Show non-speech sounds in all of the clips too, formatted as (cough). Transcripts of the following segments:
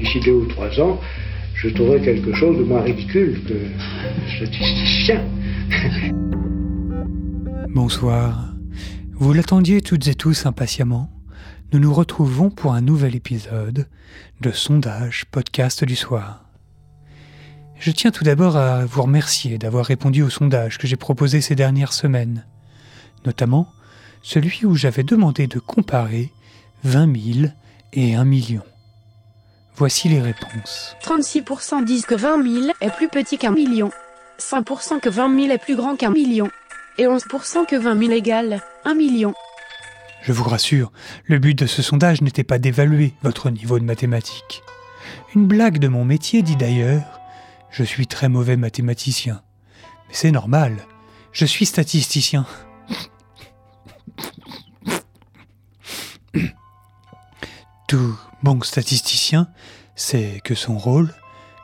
d'ici deux ou trois ans, je trouverai quelque chose de moins ridicule que statisticien. (laughs) Bonsoir. Vous l'attendiez toutes et tous impatiemment. Nous nous retrouvons pour un nouvel épisode de Sondage Podcast du soir. Je tiens tout d'abord à vous remercier d'avoir répondu au sondage que j'ai proposé ces dernières semaines, notamment celui où j'avais demandé de comparer 20 000 et 1 million. Voici les réponses. 36% disent que 20 000 est plus petit qu'un million. 5% que 20 000 est plus grand qu'un million. Et 11% que 20 000 égale 1 million. Je vous rassure, le but de ce sondage n'était pas d'évaluer votre niveau de mathématiques. Une blague de mon métier dit d'ailleurs Je suis très mauvais mathématicien. Mais c'est normal, je suis statisticien. Tout bon statisticien sait que son rôle,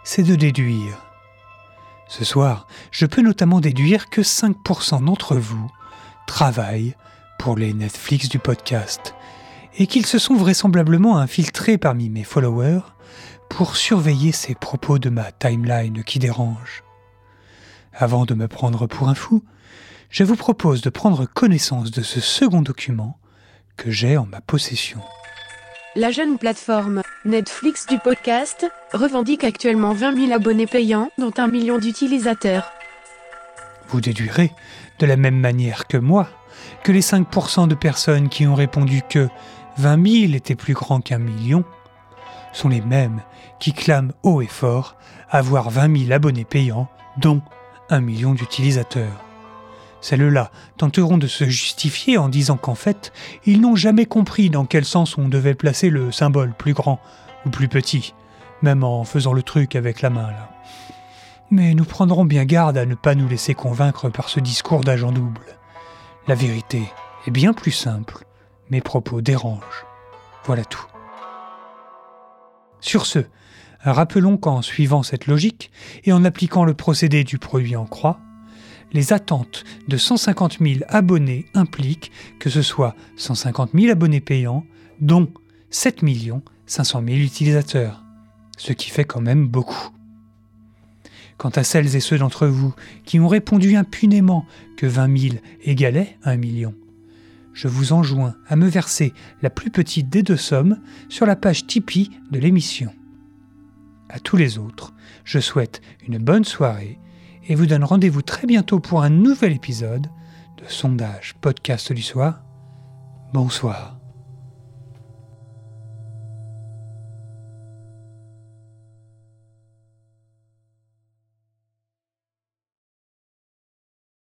c'est de déduire. Ce soir, je peux notamment déduire que 5% d'entre vous travaillent pour les Netflix du podcast et qu'ils se sont vraisemblablement infiltrés parmi mes followers pour surveiller ces propos de ma timeline qui dérangent. Avant de me prendre pour un fou, je vous propose de prendre connaissance de ce second document que j'ai en ma possession. La jeune plateforme Netflix du podcast revendique actuellement 20 000 abonnés payants, dont un million d'utilisateurs. Vous déduirez, de la même manière que moi, que les 5% de personnes qui ont répondu que 20 000 était plus grand qu'un million sont les mêmes qui clament haut et fort avoir 20 000 abonnés payants, dont un million d'utilisateurs. Celles-là tenteront de se justifier en disant qu'en fait, ils n'ont jamais compris dans quel sens on devait placer le symbole plus grand ou plus petit, même en faisant le truc avec la main là. Mais nous prendrons bien garde à ne pas nous laisser convaincre par ce discours d'agent double. La vérité est bien plus simple, mes propos dérangent. Voilà tout. Sur ce, rappelons qu'en suivant cette logique et en appliquant le procédé du produit en croix, les attentes de 150 000 abonnés impliquent que ce soit 150 000 abonnés payants, dont 7 500 000 utilisateurs, ce qui fait quand même beaucoup. Quant à celles et ceux d'entre vous qui ont répondu impunément que 20 000 égalait 1 million, je vous enjoins à me verser la plus petite des deux sommes sur la page Tipeee de l'émission. À tous les autres, je souhaite une bonne soirée et vous donne rendez-vous très bientôt pour un nouvel épisode de Sondage Podcast du soir. Bonsoir.